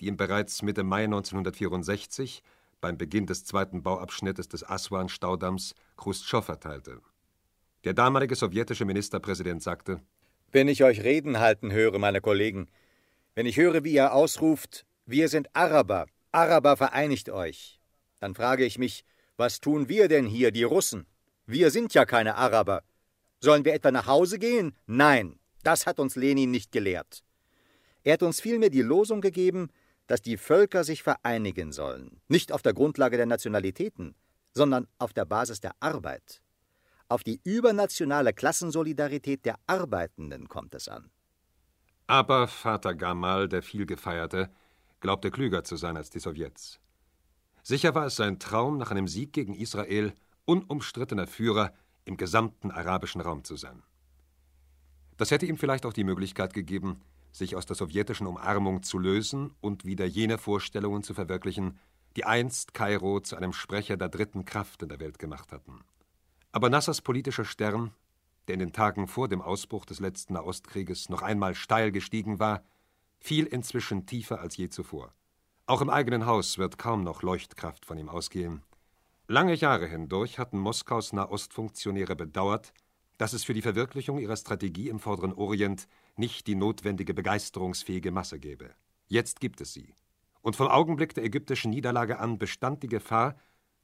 die ihm bereits Mitte Mai 1964 beim Beginn des zweiten Bauabschnittes des Aswan-Staudamms Khrushchev erteilte. Der damalige sowjetische Ministerpräsident sagte: Wenn ich euch Reden halten höre, meine Kollegen, wenn ich höre, wie ihr ausruft, wir sind Araber, Araber vereinigt euch, dann frage ich mich, was tun wir denn hier, die Russen? Wir sind ja keine Araber. Sollen wir etwa nach Hause gehen? Nein, das hat uns Lenin nicht gelehrt. Er hat uns vielmehr die Losung gegeben, dass die Völker sich vereinigen sollen, nicht auf der Grundlage der Nationalitäten, sondern auf der Basis der Arbeit. Auf die übernationale Klassensolidarität der Arbeitenden kommt es an. Aber Vater Gamal, der vielgefeierte, glaubte klüger zu sein als die Sowjets. Sicher war es sein Traum, nach einem Sieg gegen Israel unumstrittener Führer im gesamten arabischen Raum zu sein. Das hätte ihm vielleicht auch die Möglichkeit gegeben, sich aus der sowjetischen Umarmung zu lösen und wieder jene Vorstellungen zu verwirklichen, die einst Kairo zu einem Sprecher der dritten Kraft in der Welt gemacht hatten. Aber Nassers politischer Stern, der in den Tagen vor dem Ausbruch des letzten Nahostkrieges noch einmal steil gestiegen war, fiel inzwischen tiefer als je zuvor. Auch im eigenen Haus wird kaum noch Leuchtkraft von ihm ausgehen. Lange Jahre hindurch hatten Moskaus Nahostfunktionäre bedauert, dass es für die Verwirklichung ihrer Strategie im Vorderen Orient nicht die notwendige begeisterungsfähige Masse gäbe. Jetzt gibt es sie. Und vom Augenblick der ägyptischen Niederlage an bestand die Gefahr,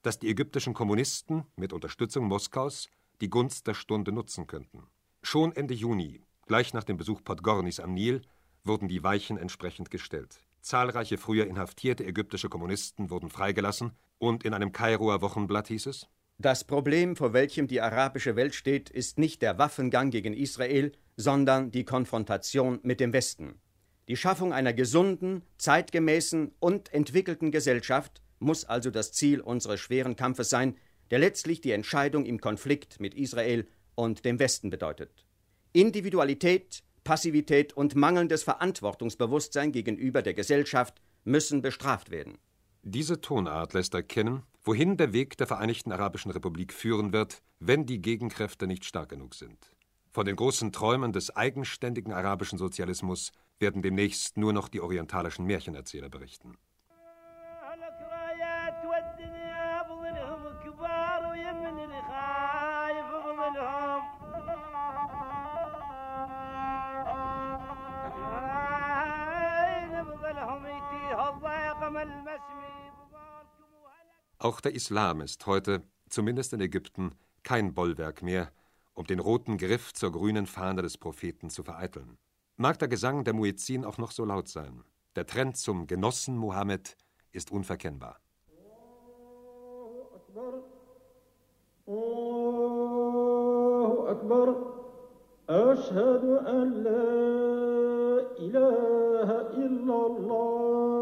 dass die ägyptischen Kommunisten mit Unterstützung Moskaus die Gunst der Stunde nutzen könnten. Schon Ende Juni, gleich nach dem Besuch Podgornis am Nil, wurden die Weichen entsprechend gestellt. Zahlreiche früher inhaftierte ägyptische Kommunisten wurden freigelassen und in einem Kairoer Wochenblatt hieß es: Das Problem, vor welchem die arabische Welt steht, ist nicht der Waffengang gegen Israel, sondern die Konfrontation mit dem Westen. Die Schaffung einer gesunden, zeitgemäßen und entwickelten Gesellschaft muss also das Ziel unseres schweren Kampfes sein, der letztlich die Entscheidung im Konflikt mit Israel und dem Westen bedeutet. Individualität, Passivität und mangelndes Verantwortungsbewusstsein gegenüber der Gesellschaft müssen bestraft werden. Diese Tonart lässt erkennen, wohin der Weg der Vereinigten Arabischen Republik führen wird, wenn die Gegenkräfte nicht stark genug sind. Von den großen Träumen des eigenständigen arabischen Sozialismus werden demnächst nur noch die orientalischen Märchenerzähler berichten. Auch der Islam ist heute, zumindest in Ägypten, kein Bollwerk mehr, um den roten Griff zur grünen Fahne des Propheten zu vereiteln. Mag der Gesang der Muezzin auch noch so laut sein, der Trend zum Genossen Mohammed ist unverkennbar. Allahu Akbar. Ashhadu an la ilaha illallah.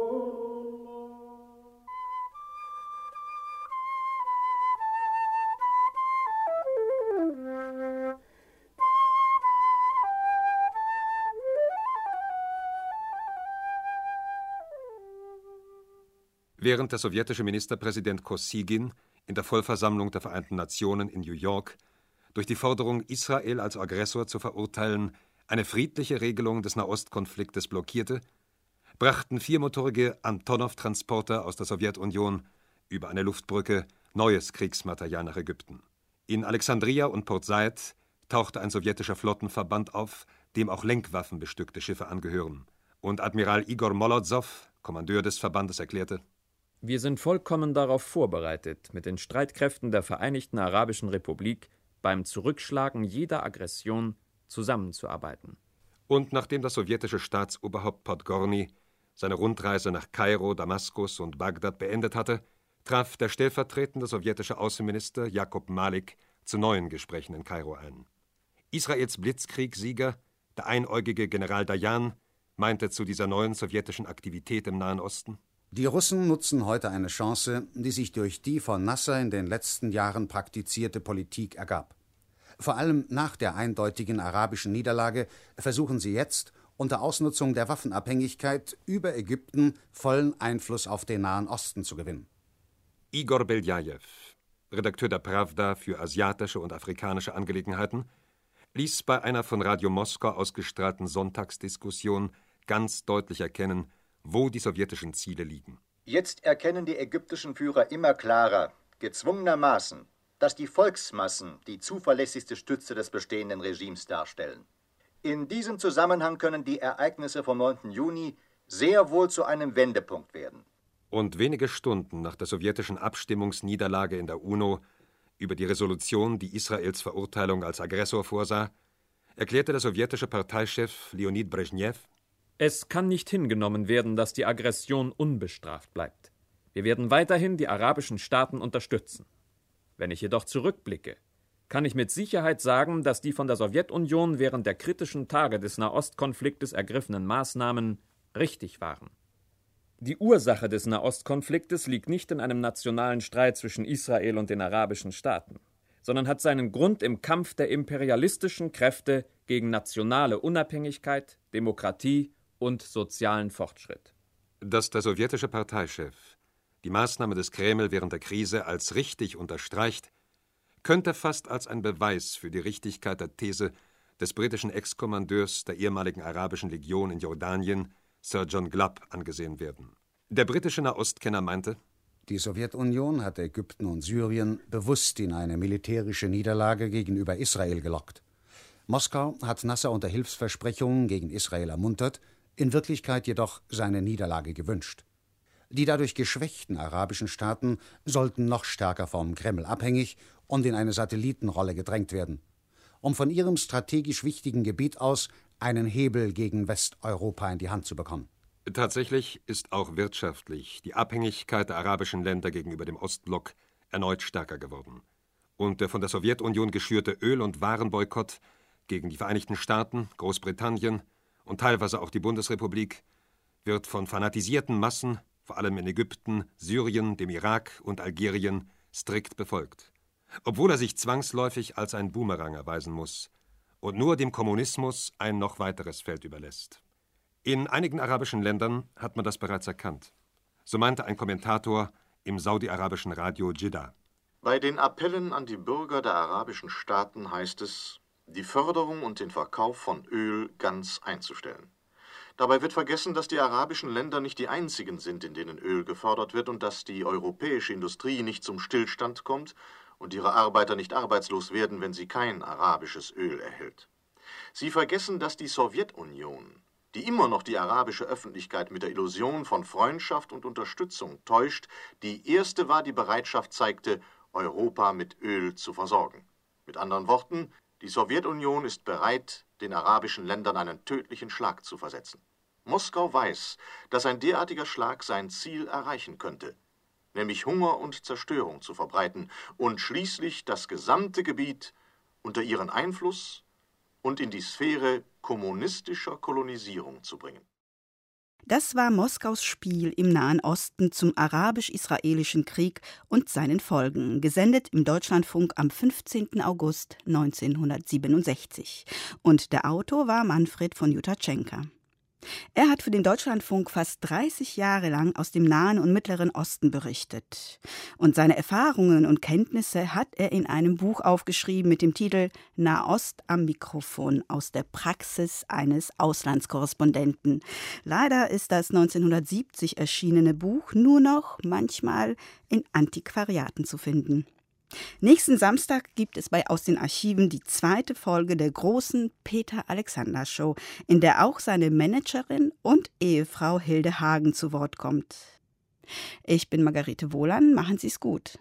Während der sowjetische Ministerpräsident Kosygin in der Vollversammlung der Vereinten Nationen in New York durch die Forderung, Israel als Aggressor zu verurteilen, eine friedliche Regelung des Nahostkonfliktes blockierte, brachten viermotorige Antonov-Transporter aus der Sowjetunion über eine Luftbrücke neues Kriegsmaterial nach Ägypten. In Alexandria und Port Said tauchte ein sowjetischer Flottenverband auf, dem auch lenkwaffenbestückte Schiffe angehören. Und Admiral Igor Molozow, Kommandeur des Verbandes, erklärte: Wir sind vollkommen darauf vorbereitet, mit den Streitkräften der Vereinigten Arabischen Republik beim Zurückschlagen jeder Aggression zusammenzuarbeiten. Und nachdem das sowjetische Staatsoberhaupt Podgorny seine Rundreise nach Kairo, Damaskus und Bagdad beendet hatte, traf der stellvertretende sowjetische Außenminister Jakob Malik zu neuen Gesprächen in Kairo ein. Israels Blitzkriegssieger, der einäugige General Dayan, meinte zu dieser neuen sowjetischen Aktivität im Nahen Osten. Die Russen nutzen heute eine Chance, die sich durch die von Nasser in den letzten Jahren praktizierte Politik ergab. Vor allem nach der eindeutigen arabischen Niederlage versuchen sie jetzt, unter Ausnutzung der Waffenabhängigkeit über Ägypten vollen Einfluss auf den Nahen Osten zu gewinnen. Igor Beljajew, Redakteur der Pravda für asiatische und afrikanische Angelegenheiten, ließ bei einer von Radio Moskau ausgestrahlten Sonntagsdiskussion ganz deutlich erkennen, wo die sowjetischen Ziele liegen. Jetzt erkennen die ägyptischen Führer immer klarer, gezwungenermaßen, dass die Volksmassen die zuverlässigste Stütze des bestehenden Regimes darstellen. In diesem Zusammenhang können die Ereignisse vom 9. Juni sehr wohl zu einem Wendepunkt werden. Und wenige Stunden nach der sowjetischen Abstimmungsniederlage in der UNO über die Resolution, die Israels Verurteilung als Aggressor vorsah, erklärte der sowjetische Parteichef Leonid Brezhnev, Es kann nicht hingenommen werden, dass die Aggression unbestraft bleibt. Wir werden weiterhin die arabischen Staaten unterstützen. Wenn ich jedoch zurückblicke, kann ich mit Sicherheit sagen, dass die von der Sowjetunion während der kritischen Tage des Nahostkonfliktes ergriffenen Maßnahmen richtig waren. Die Ursache des Nahostkonfliktes liegt nicht in einem nationalen Streit zwischen Israel und den arabischen Staaten, sondern hat seinen Grund im Kampf der imperialistischen Kräfte gegen nationale Unabhängigkeit, Demokratie und sozialen Fortschritt. dass der sowjetische Parteichef die Maßnahme des Kreml während der Krise als richtig unterstreicht, könnte fast als ein Beweis für die Richtigkeit der These des britischen Ex-Kommandeurs der ehemaligen arabischen Legion in Jordanien, Sir John Glubb, angesehen werden. Der britische Nahostkenner meinte, Die Sowjetunion hat Ägypten und Syrien bewusst in eine militärische Niederlage gegenüber Israel gelockt. Moskau hat Nasser unter Hilfsversprechungen gegen Israel ermuntert, in Wirklichkeit jedoch seine Niederlage gewünscht. Die dadurch geschwächten arabischen Staaten sollten noch stärker vom Kreml abhängig und in eine Satellitenrolle gedrängt werden, um von ihrem strategisch wichtigen Gebiet aus einen Hebel gegen Westeuropa in die Hand zu bekommen. Tatsächlich ist auch wirtschaftlich die Abhängigkeit der arabischen Länder gegenüber dem Ostblock erneut stärker geworden. Und der von der Sowjetunion geschürte Öl- und Warenboykott gegen die Vereinigten Staaten, Großbritannien und teilweise auch die Bundesrepublik wird von fanatisierten Massen, vor allem in Ägypten, Syrien, dem Irak und Algerien, strikt befolgt. Obwohl er sich zwangsläufig als ein Boomerang erweisen muss und nur dem Kommunismus ein noch weiteres Feld überlässt. In einigen arabischen Ländern hat man das bereits erkannt. So meinte ein Kommentator im saudi-arabischen Radio Jeddah. Bei den Appellen an die Bürger der arabischen Staaten heißt es, die Förderung und den Verkauf von Öl ganz einzustellen. Dabei wird vergessen, dass die arabischen Länder nicht die einzigen sind, in denen Öl gefördert wird und dass die europäische Industrie nicht zum Stillstand kommt und ihre Arbeiter nicht arbeitslos werden, wenn sie kein arabisches Öl erhält. Sie vergessen, dass die Sowjetunion, die immer noch die arabische Öffentlichkeit mit der Illusion von Freundschaft und Unterstützung täuscht, die erste war, die Bereitschaft zeigte, Europa mit Öl zu versorgen. Mit anderen Worten, die Sowjetunion ist bereit, den arabischen Ländern einen tödlichen Schlag zu versetzen. Moskau weiß, dass ein derartiger Schlag sein Ziel erreichen könnte, nämlich Hunger und Zerstörung zu verbreiten und schließlich das gesamte Gebiet unter ihren Einfluss und in die Sphäre kommunistischer Kolonisierung zu bringen. Das war Moskaus Spiel im Nahen Osten zum arabisch-israelischen Krieg und seinen Folgen, gesendet im Deutschlandfunk am 15. August 1967. Und der Autor war Manfred von Jutaschenka. Er hat für den Deutschlandfunk fast 30 Jahre lang aus dem Nahen und Mittleren Osten berichtet. Und seine Erfahrungen und Kenntnisse hat er in einem Buch aufgeschrieben mit dem Titel Nahost am Mikrofon aus der Praxis eines Auslandskorrespondenten. Leider ist das 1970 erschienene Buch nur noch manchmal in Antiquariaten zu finden. Nächsten Samstag gibt es bei Aus den Archiven die zweite Folge der großen Peter Alexander Show, in der auch seine Managerin und Ehefrau Hilde Hagen zu Wort kommt. Ich bin Margarete Wohlan, machen Sie es gut.